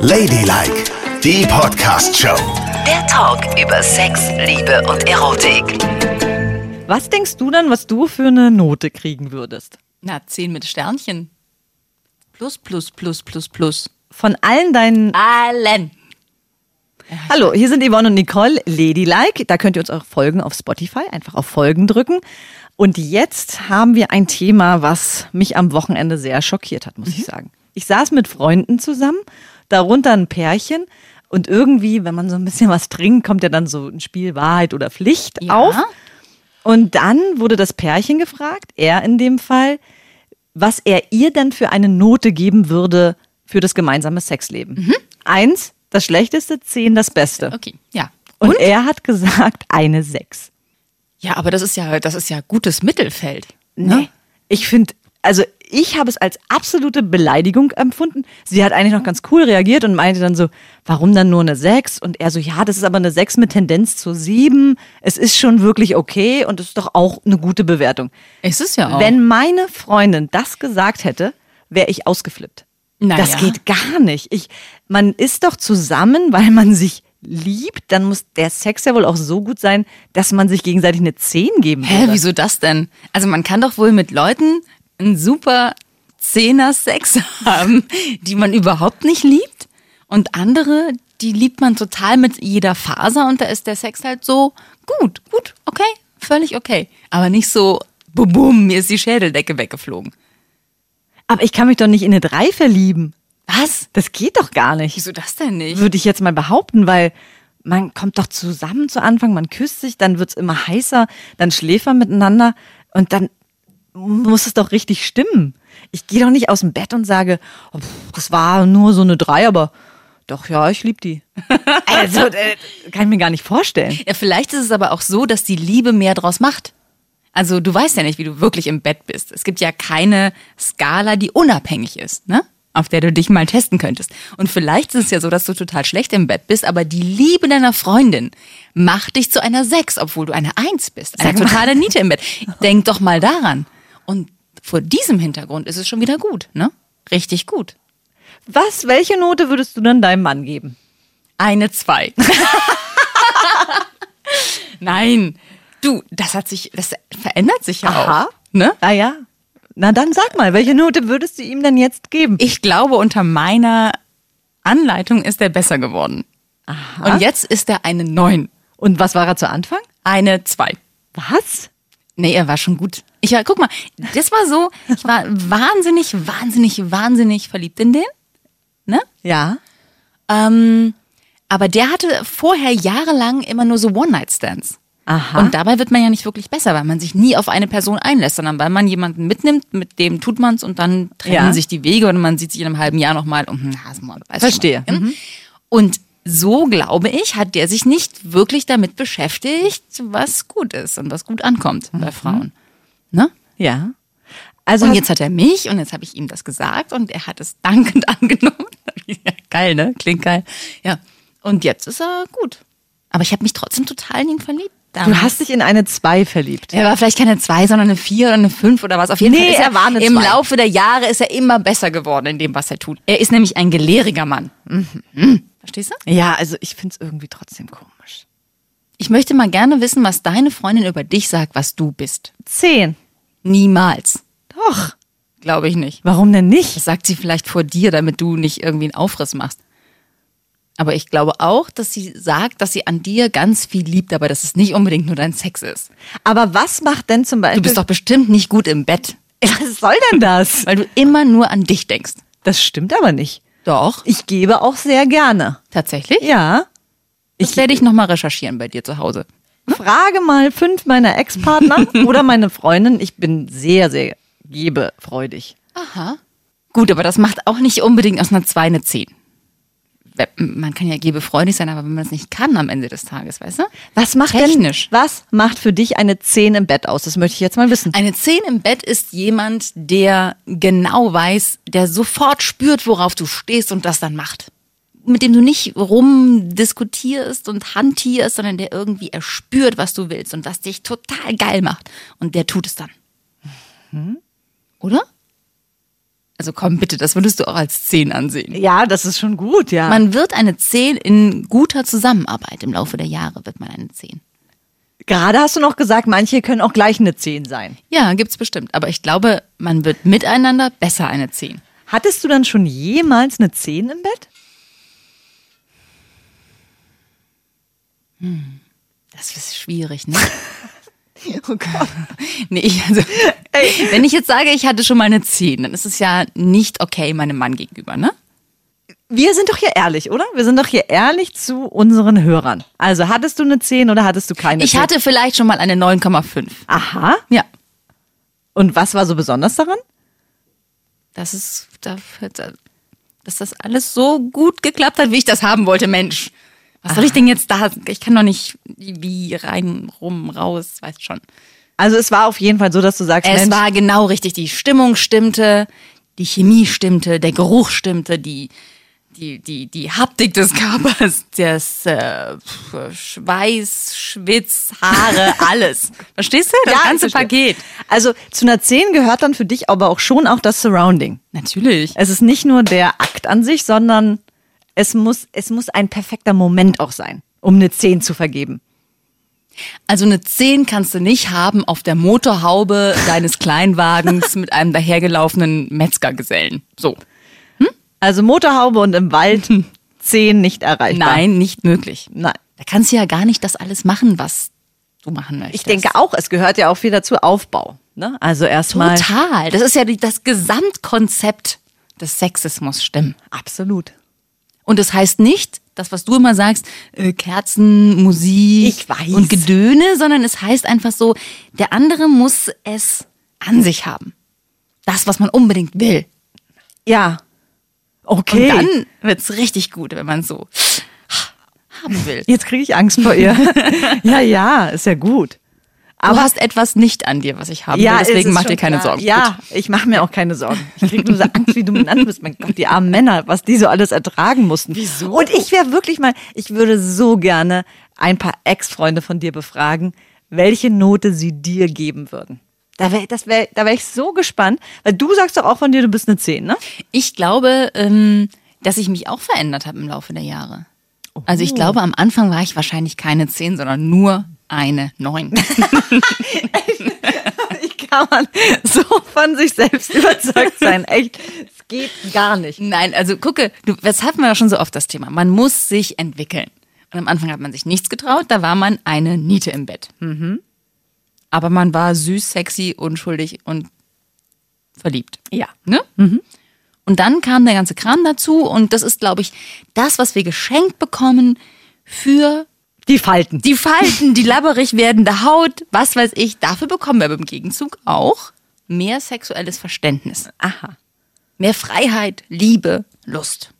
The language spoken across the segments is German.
Ladylike, die Podcast-Show. Der Talk über Sex, Liebe und Erotik. Was denkst du dann, was du für eine Note kriegen würdest? Na, 10 mit Sternchen. Plus, plus, plus, plus, plus. Von allen deinen. Allen. Hallo, hier sind Yvonne und Nicole, Ladylike. Da könnt ihr uns auch folgen auf Spotify. Einfach auf Folgen drücken. Und jetzt haben wir ein Thema, was mich am Wochenende sehr schockiert hat, muss ich sagen. Ich saß mit Freunden zusammen, darunter ein Pärchen. Und irgendwie, wenn man so ein bisschen was trinkt, kommt ja dann so ein Spiel Wahrheit oder Pflicht Ja. auf. Und dann wurde das Pärchen gefragt, er in dem Fall, was er ihr denn für eine Note geben würde für das gemeinsame Sexleben. Eins, das Schlechteste, zehn, das Beste. Okay, ja. Und, er hat gesagt, eine Sechs. Ja, aber das ist ja, das ist ja gutes Mittelfeld. Nee. Ich finde, also ich habe es als absolute Beleidigung empfunden. Sie hat eigentlich noch ganz cool reagiert und meinte dann so, warum dann nur eine 6? Und er so, ja, das ist aber eine 6 mit Tendenz zur 7. Es ist schon wirklich okay und es ist doch auch eine gute Bewertung. Es ist ja auch. Wenn meine Freundin das gesagt hätte, wäre ich ausgeflippt. Na das geht gar nicht. Ich, man ist doch zusammen, weil man sich liebt. Dann muss der Sex ja wohl auch so gut sein, dass man sich gegenseitig eine 10 geben Hä, würde. wieso das denn? Also man kann doch wohl mit Leuten einen super Zehner Sex haben, die man überhaupt nicht liebt. Und andere, die liebt man total mit jeder Faser und da ist der Sex halt so gut, gut, okay, völlig okay. Aber nicht so, bum, bum, mir ist die Schädeldecke weggeflogen. Aber ich kann mich doch nicht in eine 3 verlieben. Was? Das geht doch gar nicht. Wieso das denn nicht? Würde ich jetzt mal behaupten, weil man kommt doch zusammen zu Anfang, man küsst sich, dann wird's immer heißer, dann schläft man miteinander und dann muss es doch richtig stimmen. Ich gehe doch nicht aus dem Bett und sage, oh, das war nur so eine drei, aber doch, ja, ich lieb die. also, äh, kann ich mir gar nicht vorstellen. Ja, vielleicht ist es aber auch so, dass die Liebe mehr draus macht. Also du weißt ja nicht, wie du wirklich im Bett bist. Es gibt ja keine Skala, die unabhängig ist, ne? Auf der du dich mal testen könntest. Und vielleicht ist es ja so, dass du total schlecht im Bett bist, aber die Liebe deiner Freundin macht dich zu einer Sechs, obwohl du eine Eins bist. Eine Sag mal. totale Niete im Bett. Denk doch mal daran. Und vor diesem Hintergrund ist es schon wieder gut, ne? Richtig gut. Was, welche Note würdest du dann deinem Mann geben? Eine Zwei. Nein. Du, das hat sich, das verändert sich ja Aha. auch. Ne? Ah ja. Na dann sag mal, welche Note würdest du ihm denn jetzt geben? Ich glaube, unter meiner Anleitung ist er besser geworden. Und jetzt ist er eine Neun. Und was war er zu Anfang? Eine Zwei. Was? Nee, er war schon gut. Ich war, guck mal, das war so, ich war wahnsinnig, wahnsinnig, wahnsinnig verliebt in den. Ne? Ja. Ähm, aber der hatte vorher jahrelang immer nur so One-Night-Stands. Aha. Und dabei wird man ja nicht wirklich besser, weil man sich nie auf eine Person einlässt, sondern weil man jemanden mitnimmt, mit dem tut man's und dann trennen Ja. sich die Wege und man sieht sich in einem halben Jahr nochmal den Hasenmord. Weißt du Verstehe. ne? Und so, glaube ich, hat der sich nicht wirklich damit beschäftigt, was gut ist und was gut ankommt bei Frauen. Ne? Ja. Also Und jetzt hat er mich und jetzt habe ich ihm das gesagt und er hat es dankend angenommen. Ja, geil, ne? Klingt geil. Ja. Und jetzt ist er gut. Aber ich habe mich trotzdem total in ihn verliebt. du damals. hast dich in eine 2 verliebt. Er war vielleicht keine zwei, sondern eine vier oder eine fünf oder was. Auf jeden Nee, Fall ist er war eine Im zwei. Laufe der Jahre ist er immer besser geworden in dem, was er tut. Er ist nämlich ein gelehriger Mann. Mhm. Verstehst du? Ja, also ich finde es irgendwie trotzdem komisch. Ich möchte mal gerne wissen, was deine Freundin über dich sagt, was du bist. 10. Niemals. Doch. Glaube ich nicht. Warum denn nicht? Das sagt sie vielleicht vor dir, damit du nicht irgendwie einen Aufriss machst. Aber ich glaube auch, dass sie sagt, dass sie an dir ganz viel liebt, aber dass es nicht unbedingt nur dein Sex ist. Aber was macht denn zum Beispiel. Du bist doch bestimmt nicht gut im Bett, Was soll denn das? weil du immer nur an dich denkst. Das stimmt aber nicht. Doch. Ich gebe auch sehr gerne. Tatsächlich? Ja. Das werde ich nochmal recherchieren bei dir zu Hause. Frage mal fünf meiner Ex-Partner oder meine Freundin. Ich bin sehr, sehr gebefreudig. Aha. Gut, aber das macht auch nicht unbedingt aus einer 2 eine 10. We- Man kann ja gebefreudig sein, aber wenn man es nicht kann am Ende des Tages, weißt du? Was macht Technisch. denn, was macht für dich eine 10 im Bett aus? Das möchte ich jetzt mal wissen. Eine 10 im Bett ist jemand, der genau weiß, der sofort spürt, worauf du stehst und das dann macht. Mit dem du nicht rumdiskutierst und hantierst, sondern der irgendwie erspürt, was du willst und was dich total geil macht. Und der tut es dann. Oder? Also komm bitte, das würdest du auch als 10 ansehen. Ja, das ist schon gut, ja. Man wird eine 10 in guter Zusammenarbeit im Laufe der Jahre wird man eine 10. Gerade hast du noch gesagt, manche können auch gleich eine 10 sein. Ja, gibt's bestimmt. Aber ich glaube, man wird miteinander besser eine 10. Hattest du dann schon jemals eine 10 im Bett? Das ist schwierig, ne? Oh Gott. Nee, also, wenn ich jetzt sage, ich hatte schon mal eine 10, dann ist es ja nicht okay meinem Mann gegenüber, ne? Wir sind doch hier ehrlich, oder? Wir sind doch hier ehrlich zu unseren Hörern. Also hattest du eine 10 oder hattest du keine Ich 10? hatte vielleicht schon mal eine 9,5. Aha. Ja. Und was war so besonders daran? Das ist, dass das alles so gut geklappt hat, wie ich das haben wollte, Mensch. Was soll ich denn jetzt da? Ich kann doch nicht wie rein, rum, raus, weißt schon. Also es war auf jeden Fall so, dass du sagst, Es Mensch, war genau richtig. Die Stimmung stimmte, die Chemie stimmte, der Geruch stimmte, die, die, die, die Haptik des Körpers, das äh, Schweiß, Schwitz, Haare, alles. Verstehst du? Das Ja, ganze. Paket. Also zu einer 10 gehört dann für dich aber auch schon auch das Surrounding. Natürlich. Es ist nicht nur der Akt an sich, sondern es muss, es muss ein perfekter Moment auch sein, um eine 10 zu vergeben. Also eine 10 kannst du nicht haben auf der Motorhaube deines Kleinwagens mit einem dahergelaufenen Metzgergesellen. So. Also Motorhaube und im Wald 10 nicht erreichbar. Nein, nicht möglich. Nein. Da kannst du ja gar nicht das alles machen, was du machen möchtest. Ich denke auch, es gehört ja auch viel dazu, Aufbau. Ne? Also erstmal. Total. Das ist ja das Gesamtkonzept des Sexismus stimmen. Absolut. Und das heißt nicht, das, was du immer sagst, äh, Kerzen, Musik und Gedöne, sondern es heißt einfach so, der andere muss es an sich haben. Das, was man unbedingt will. Ja. Okay. Und dann wird's richtig gut, wenn man so haben will. Jetzt kriege ich Angst vor ihr. ja, ja, ist ja gut. Du hast etwas nicht an dir, was ich will, es deswegen mach dir keine klar. Sorgen. Ja, ich mache mir auch keine Sorgen. Ich kriege nur so Angst, wie du bist. Mein Gott, die armen Männer, was die so alles ertragen mussten. Wieso? Und ich wäre wirklich mal, ich würde so gerne ein paar Ex-Freunde von dir befragen, welche Note sie dir geben würden. Da wäre das wär, da wär ich so gespannt, weil du sagst doch auch von dir, du bist eine 10, ne? Ich glaube, ähm, dass ich mich auch verändert habe im Laufe der Jahre. Also Oh. ich glaube, am Anfang war ich wahrscheinlich keine 10, sondern nur eine 9. Wie kann man so von sich selbst überzeugt sein? Echt, es geht gar nicht. Nein, also gucke, du, das hatten wir ja schon so oft das Thema. Man muss sich entwickeln. Und am Anfang hat man sich nichts getraut, da war man eine Niete im Bett. Mhm. Aber man war süß, sexy, unschuldig und verliebt. Ja. Ne? Und dann kam der ganze Kram dazu und das ist, glaube ich, das, was wir geschenkt bekommen für Die Falten. die Falten, die labberig werdende Haut, was weiß ich. Dafür bekommen wir aber im Gegenzug auch mehr sexuelles Verständnis. Aha. Mehr Freiheit, Liebe, Lust.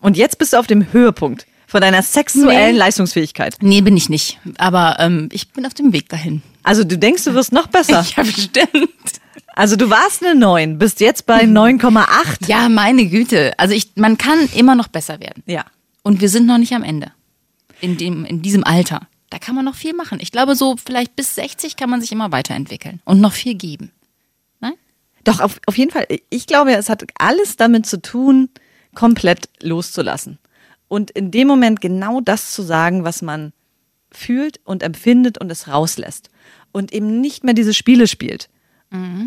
Und jetzt bist du auf dem Höhepunkt von deiner sexuellen Nee. Leistungsfähigkeit. Nee, bin ich nicht. Aber ähm, ich bin auf dem Weg dahin. Also du denkst, du wirst noch besser. Ja, bestimmt. Also du warst eine 9, bist jetzt bei 9,8. Ja, meine Güte. Also ich, man kann immer noch besser werden. Ja. Und wir sind noch nicht am Ende. In, dem, in diesem Alter. Da kann man noch viel machen. Ich glaube, so vielleicht bis 60 kann man sich immer weiterentwickeln und noch viel geben. Nein? Doch, auf, auf jeden Fall. Ich glaube, es hat alles damit zu tun, komplett loszulassen. Und in dem Moment genau das zu sagen, was man fühlt und empfindet und es rauslässt. Und eben nicht mehr diese Spiele spielt.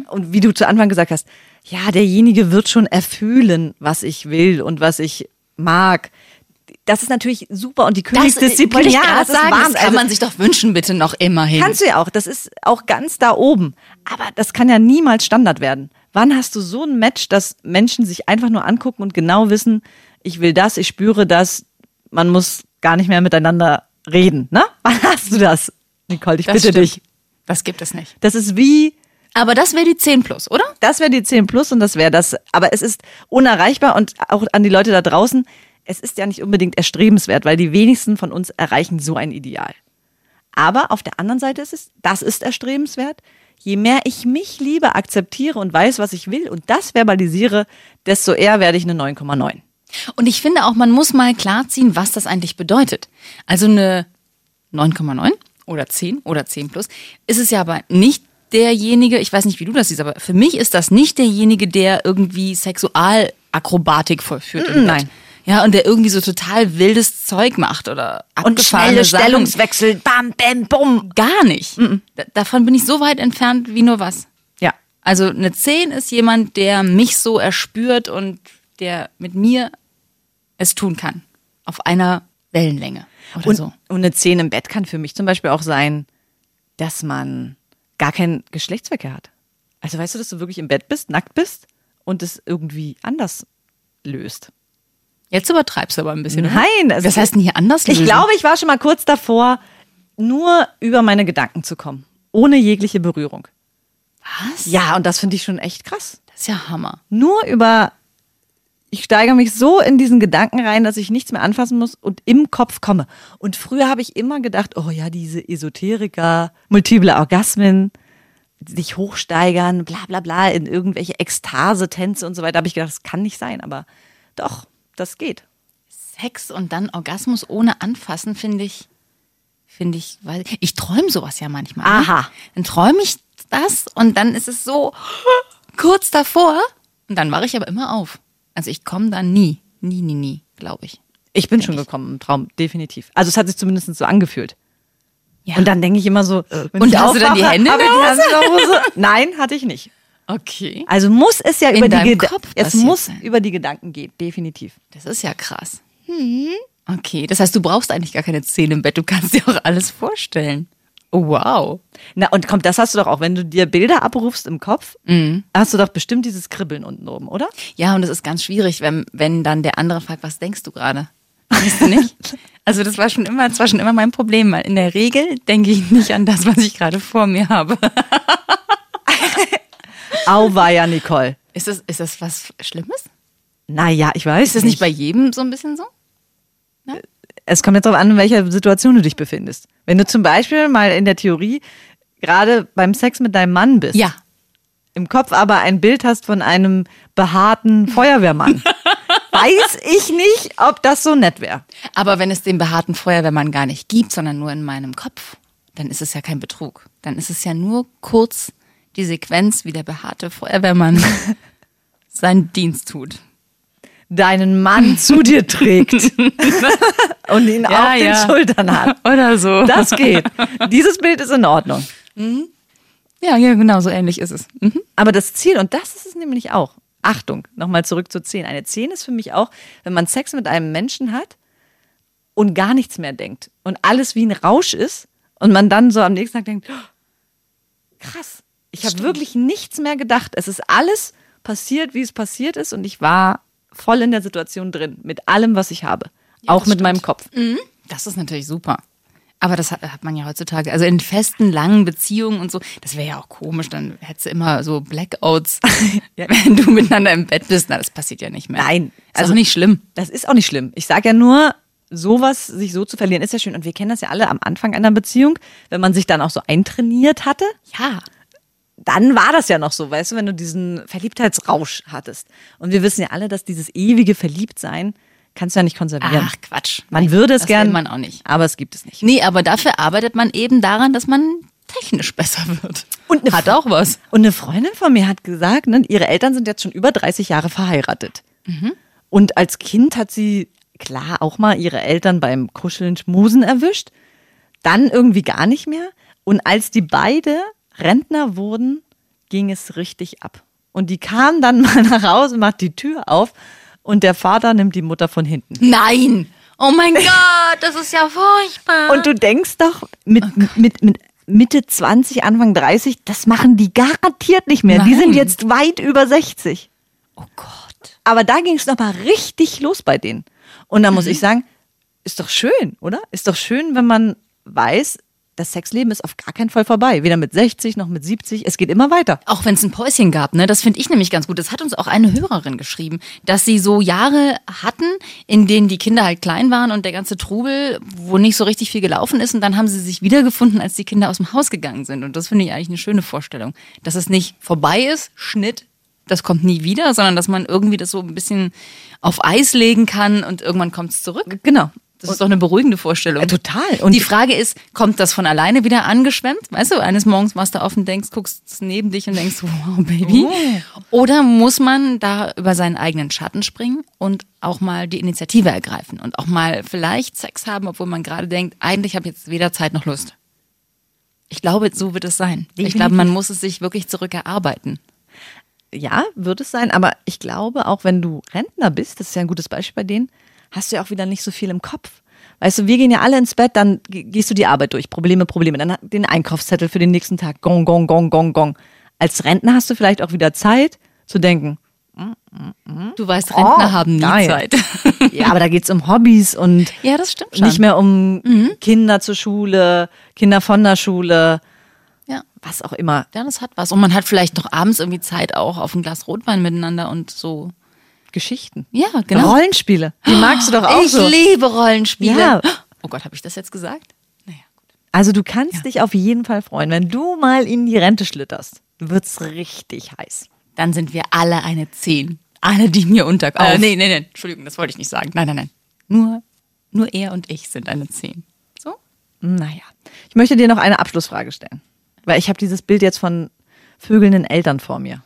Und wie du zu Anfang gesagt hast, ja, derjenige wird schon erfühlen, was ich will und was ich mag. Das ist natürlich super und die Königsdisziplin. ich ja, das sagen, das kann Also- man sich doch wünschen, bitte noch immerhin. Kannst du ja auch. Das ist auch ganz da oben. Aber das kann ja niemals Standard werden. Wann hast du so ein Match, dass Menschen sich einfach nur angucken und genau wissen, ich will das, ich spüre das, man muss gar nicht mehr miteinander reden, ne? Wann hast du das? Nicole, ich Das bitte stimmt. dich. Das gibt es nicht. Das ist wie, Aber das wäre die 10 plus, oder? das wäre die 10 plus und das wäre das. Aber es ist unerreichbar und auch an die Leute da draußen, es ist ja nicht unbedingt erstrebenswert, weil die wenigsten von uns erreichen so ein Ideal. Aber auf der anderen Seite ist es, das ist erstrebenswert. Je mehr ich mich liebe, akzeptiere und weiß, was ich will und das verbalisiere, desto eher werde ich eine 9,9. Und ich finde auch, man muss mal klarziehen, was das eigentlich bedeutet. Also eine 9,9 oder 10 oder 10 plus ist es ja aber nicht derjenige, ich weiß nicht, wie du das siehst, aber für mich ist das nicht derjenige, der irgendwie Sexualakrobatik vollführt. Mm, nein. Ja, und der irgendwie so total wildes Zeug macht oder Und abgefahrene schnelle Sachen. Stellungswechsel, bam, bam, bumm. Gar nicht. Da- Davon bin ich so weit entfernt wie nur was. Ja. Also eine 10 ist jemand, der mich so erspürt und der mit mir es tun kann. Auf einer Wellenlänge oder Und, so. und eine 10 im Bett kann für mich zum Beispiel auch sein, dass man gar keinen Geschlechtsverkehr hat. Also weißt du, dass du wirklich im Bett bist, nackt bist und es irgendwie anders löst. Jetzt übertreibst du aber ein bisschen. oder? Nein, also- Was heißt denn hier anders? Ich lösen? glaube, ich war schon mal kurz davor, nur über meine Gedanken zu kommen, ohne jegliche Berührung. Was? Ja, und das finde ich schon echt krass. Das ist ja Hammer. Nur über, ich steigere mich so in diesen Gedanken rein, dass ich nichts mehr anfassen muss und im Kopf komme. Und früher habe ich immer gedacht, oh ja, diese Esoteriker, multiple Orgasmen, sich hochsteigern, bla bla bla, in irgendwelche Ekstase-Tänze und so weiter, Da habe ich gedacht, das kann nicht sein, aber doch, das geht. Sex und dann Orgasmus ohne Anfassen finde ich, finde ich, weil ich träume sowas ja manchmal. ne? Aha. Dann träume ich das und dann ist es so kurz davor und dann wache ich aber immer auf. Also ich komme dann nie, nie, nie, nie, glaube ich. Ich bin schon gekommen im Traum, definitiv. Also es hat sich zumindest so angefühlt. Ja. Und dann denke ich immer so, wenn Und hast du dann die Hände in der der Hose? Nein, hatte ich nicht. Okay. Also muss es ja In über die Geda- Kopf es muss sein. über die Gedanken gehen, definitiv. Das ist ja krass. Okay, das heißt, du brauchst eigentlich gar keine Szene im Bett, du kannst dir auch alles vorstellen. Oh, wow. Na und komm, das hast du doch auch, wenn du dir Bilder abrufst im Kopf, Mhm. hast du doch bestimmt dieses Kribbeln unten oben, oder? Ja, und es ist ganz schwierig, wenn, wenn dann der andere fragt, was denkst du gerade? Weißt du nicht? Also das war schon immer, das war schon immer mein Problem, weil in der Regel denke ich nicht an das, was ich gerade vor mir habe. Auweia, Nicole. Ist das, ist das was Schlimmes? Naja, ich weiß Ist das nicht bei jedem so ein bisschen so? Es kommt jetzt darauf an, in welcher Situation du dich befindest. Wenn du zum Beispiel mal in der Theorie gerade beim Sex mit deinem Mann bist, Ja. im Kopf aber ein Bild hast von einem behaarten Feuerwehrmann, weiß ich nicht, ob das so nett wäre. Aber wenn es den behaarten Feuerwehrmann gar nicht gibt, sondern nur in meinem Kopf, dann ist es ja kein Betrug. Dann ist es ja nur kurz die Sequenz, wie der behaarte Feuerwehrmann seinen Dienst tut. Deinen Mann zu dir trägt und ihn Ja, auf den ja. Schultern hat. Oder so. Das geht. Dieses Bild ist in Ordnung. Ja, ja, genau, so ähnlich ist es. Mhm. Aber das Ziel, und das ist es nämlich auch, Achtung, nochmal zurück zur 10. Eine 10 ist für mich auch, wenn man Sex mit einem Menschen hat und gar nichts mehr denkt und alles wie ein Rausch ist und man dann so am nächsten Tag denkt, "Oh, krass, ich habe wirklich nichts mehr gedacht. Es ist alles passiert, wie es passiert ist und ich war voll in der Situation drin, mit allem, was ich habe. auch das mit stimmt. meinem Kopf. Das ist natürlich super. Aber das hat, hat man ja heutzutage, also in festen, langen Beziehungen und so, das wäre ja auch komisch, dann hättest du immer so Blackouts, wenn du miteinander im Bett bist. Na, das passiert ja nicht mehr. Nein, Ist also- auch nicht schlimm. Das ist auch nicht schlimm. Ich sage ja nur, sowas, sich so zu verlieren, ist ja schön. Und wir kennen das ja alle am Anfang einer Beziehung, wenn man sich dann auch so eintrainiert hatte. Ja. Dann war das ja noch so, weißt du, wenn du diesen Verliebtheitsrausch hattest. Und wir wissen ja alle, dass dieses ewige Verliebtsein kannst du ja nicht konservieren. Ach, Quatsch. man Nee, würde es das gern, will man auch nicht. aber es gibt es nicht. Nee, aber dafür arbeitet man eben daran, dass man technisch besser wird. Und eine hat auch was. Und eine Freundin von mir hat gesagt, ne, ihre Eltern sind jetzt schon über 30 Jahre verheiratet. Und als Kind hat sie, klar, auch mal ihre Eltern beim Kuscheln, Schmusen erwischt. Dann irgendwie gar nicht mehr. Und als die beide Rentner wurden, ging es richtig ab. Und die kam dann mal nach Hause, macht die Tür auf und der Vater nimmt die Mutter von hinten. Nein! Oh mein Gott, das ist ja furchtbar. Und du denkst doch, mit, mit, mit Mitte 20, Anfang 30, das machen die garantiert nicht mehr. Die Nein. sind jetzt weit über 60. oh Gott. Aber da ging es nochmal richtig los bei denen. Und da muss ich sagen, ist doch schön, oder? Ist doch schön, wenn man weiß, das Sexleben ist auf gar keinen Fall vorbei. Weder mit 60 noch mit 70. Es geht immer weiter. Auch wenn es ein Päuschen gab, ne? Das finde ich nämlich ganz gut. Das hat uns auch eine Hörerin geschrieben, dass sie so Jahre hatten, in denen die Kinder halt klein waren und der ganze Trubel, wo nicht so richtig viel gelaufen ist. Und dann haben sie sich wiedergefunden, als die Kinder aus dem Haus gegangen sind. Und das finde ich eigentlich eine schöne Vorstellung. Dass es nicht vorbei ist, Schnitt, das kommt nie wieder, sondern dass man irgendwie das so ein bisschen auf Eis legen kann und irgendwann kommt es zurück. Genau. Das ist doch eine beruhigende Vorstellung. Ja, total. Und- die Frage ist, kommt das von alleine wieder angeschwemmt? Weißt du, eines Morgens machst du auf und denkst, guckst neben dich und denkst, wow, Baby. Oder muss man da über seinen eigenen Schatten springen und auch mal die Initiative ergreifen und auch mal vielleicht Sex haben, obwohl man gerade denkt, eigentlich habe ich jetzt weder Zeit noch Lust. Ich glaube, so wird es sein. Ich Definitiv. glaube, man muss es sich wirklich zurückerarbeiten. Ja, wird es sein, aber ich glaube, auch wenn du Rentner bist, das ist ja ein gutes Beispiel bei denen, hast du ja auch wieder nicht so viel im Kopf. Weißt du, wir gehen ja alle ins Bett, dann ge- gehst du die Arbeit durch, Probleme, Probleme, dann den Einkaufszettel für den nächsten Tag, gong, gong, gong, gong, gong. Als Rentner hast du vielleicht auch wieder Zeit zu denken, Du weißt, Rentner Oh, haben nie geil. Zeit. ja, aber da geht's um Hobbys und ja, das stimmt schon. nicht mehr um Kinder zur Schule, Kinder von der Schule, Ja. was auch immer. Ja, das hat was. Und man hat vielleicht noch abends irgendwie Zeit auch auf ein Glas Rotwein miteinander und so. Geschichten. Ja, genau. Rollenspiele. Die magst du doch auch ich so. liebe Rollenspiele. Ja. Oh Gott, habe ich das jetzt gesagt? Naja, gut. Also du kannst dich auf jeden Fall freuen, wenn du mal in die Rente schlitterst. Wird's richtig heiß. Dann sind wir alle eine Zehn. Alle, die mir unter... Auf. Äh, nee, nee, nee, Entschuldigung, das wollte ich nicht sagen. Nein, nein, nein. Nur, nur er und ich sind eine Zehn. So? Naja, ich möchte dir noch eine Abschlussfrage stellen. Weil ich habe dieses Bild jetzt von vögelnden Eltern vor mir.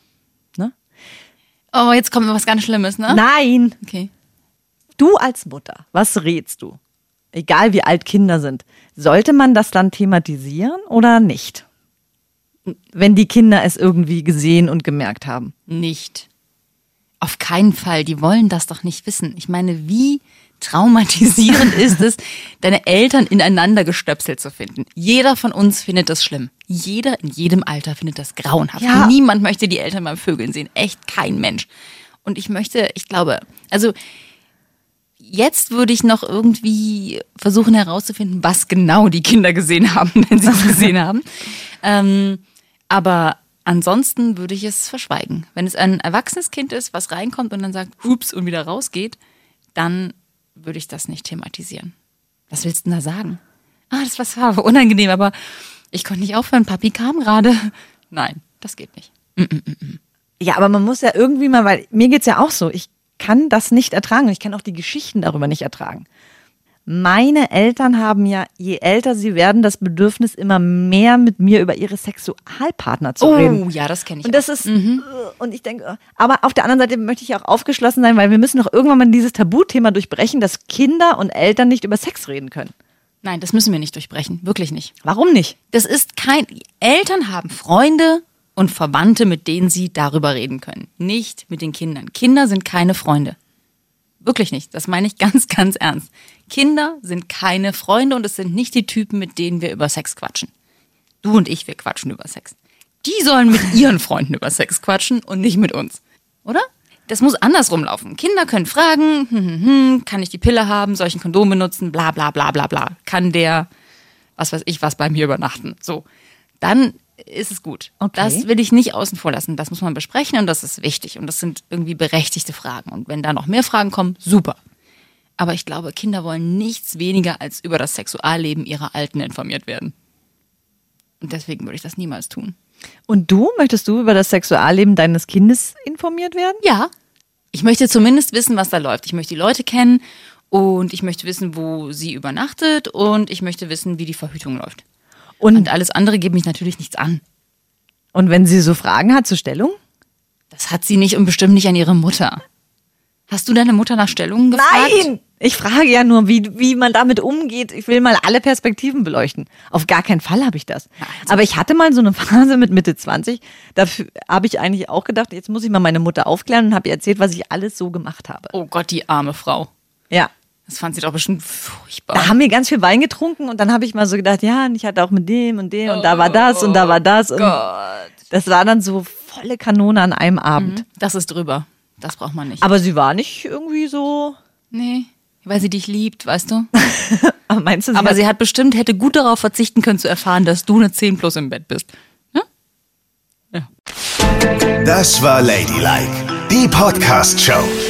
Oh, jetzt kommt was ganz Schlimmes, ne? Nein, Okay. du als Mutter, was rätst du? Egal wie alt Kinder sind, sollte man das dann thematisieren oder nicht? Wenn die Kinder es irgendwie gesehen und gemerkt haben. Nicht. Auf keinen Fall. Die wollen das doch nicht wissen. Ich meine, wie traumatisierend ist es, deine Eltern ineinander gestöpselt zu finden. Jeder von uns findet das schlimm. Jeder in jedem Alter findet das grauenhaft. Ja. Niemand möchte die Eltern beim Vögeln sehen. Echt kein Mensch. Und ich möchte, ich glaube, also jetzt würde ich noch irgendwie versuchen herauszufinden, was genau die Kinder gesehen haben, wenn sie es gesehen haben. Ähm, aber ansonsten würde ich es verschweigen. Wenn es ein erwachsenes Kind ist, was reinkommt und dann sagt, hups, und wieder rausgeht, dann würde ich das nicht thematisieren. Was willst du denn da sagen? Ah, das war unangenehm, aber ich konnte nicht aufhören. Papi kam gerade. Nein, das geht nicht. Ja, aber man muss ja irgendwie mal, weil mir geht's ja auch so, ich kann das nicht ertragen ich kann auch die Geschichten darüber nicht ertragen. Meine Eltern haben ja, je älter sie werden, das Bedürfnis, immer mehr mit mir über ihre Sexualpartner zu reden. Oh, ja, das kenne ich. Und das ist, äh, und ich denke, aber auf der anderen Seite möchte ich auch aufgeschlossen sein, weil wir müssen doch irgendwann mal dieses Tabuthema durchbrechen, dass Kinder und Eltern nicht über Sex reden können. Nein, das müssen wir nicht durchbrechen. Wirklich nicht. Warum nicht? Das ist kein. Eltern haben Freunde und Verwandte, mit denen sie darüber reden können. Nicht mit den Kindern. Kinder sind keine Freunde. Wirklich nicht. Das meine ich ganz, ganz ernst. Kinder sind keine Freunde und es sind nicht die Typen, mit denen wir über Sex quatschen. Du und ich, wir quatschen über Sex. Die sollen mit ihren Freunden über Sex quatschen und nicht mit uns. Oder? Das muss andersrum laufen. Kinder können fragen, hm, hm, hm, kann ich die Pille haben, soll ich ein Kondom benutzen, bla bla bla bla bla. Kann der, was weiß ich, was bei mir übernachten. So. Dann ist es gut. Okay. Das will ich nicht außen vor lassen. Das muss man besprechen und das ist wichtig. Und das sind irgendwie berechtigte Fragen. Und wenn da noch mehr Fragen kommen, super. Aber ich glaube, Kinder wollen nichts weniger als über das Sexualleben ihrer Alten informiert werden. Und deswegen würde ich das niemals tun. Und du, möchtest du über das Sexualleben deines Kindes informiert werden? Ja. Ich möchte zumindest wissen, was da läuft. Ich möchte die Leute kennen und ich möchte wissen, wo sie übernachtet und ich möchte wissen, wie die Verhütung läuft. Und, Und alles andere geht mich natürlich nichts an. und wenn sie so Fragen hat zur Stellung? Das hat sie nicht und bestimmt nicht an ihre Mutter. Hast du deine Mutter nach Stellungen gefragt? Ich frage ja nur, wie, wie man damit umgeht. Ich will mal alle Perspektiven beleuchten. Auf gar keinen Fall habe ich das. also- Aber ich hatte mal so eine Phase mit Mitte 20. Da habe ich eigentlich auch gedacht, jetzt muss ich mal meine Mutter aufklären und habe ihr erzählt, was ich alles so gemacht habe. Oh Gott, die arme Frau. Ja. Das fand sie doch bestimmt furchtbar. Da haben wir ganz viel Wein getrunken und dann habe ich mal so gedacht, ja, und ich hatte auch mit dem und dem und da war das und da war das. Und das war dann so volle Kanone an einem Abend. Das ist drüber. Das braucht man nicht. Aber sie war nicht irgendwie so. nee, weil sie dich liebt, weißt du? Aber meinst du, sie Aber hat, sie hat bestimmt, hätte gut darauf verzichten können zu erfahren, dass du eine 10 plus im Bett bist. Ja? Ja. Das war Ladylike, die Podcast-Show.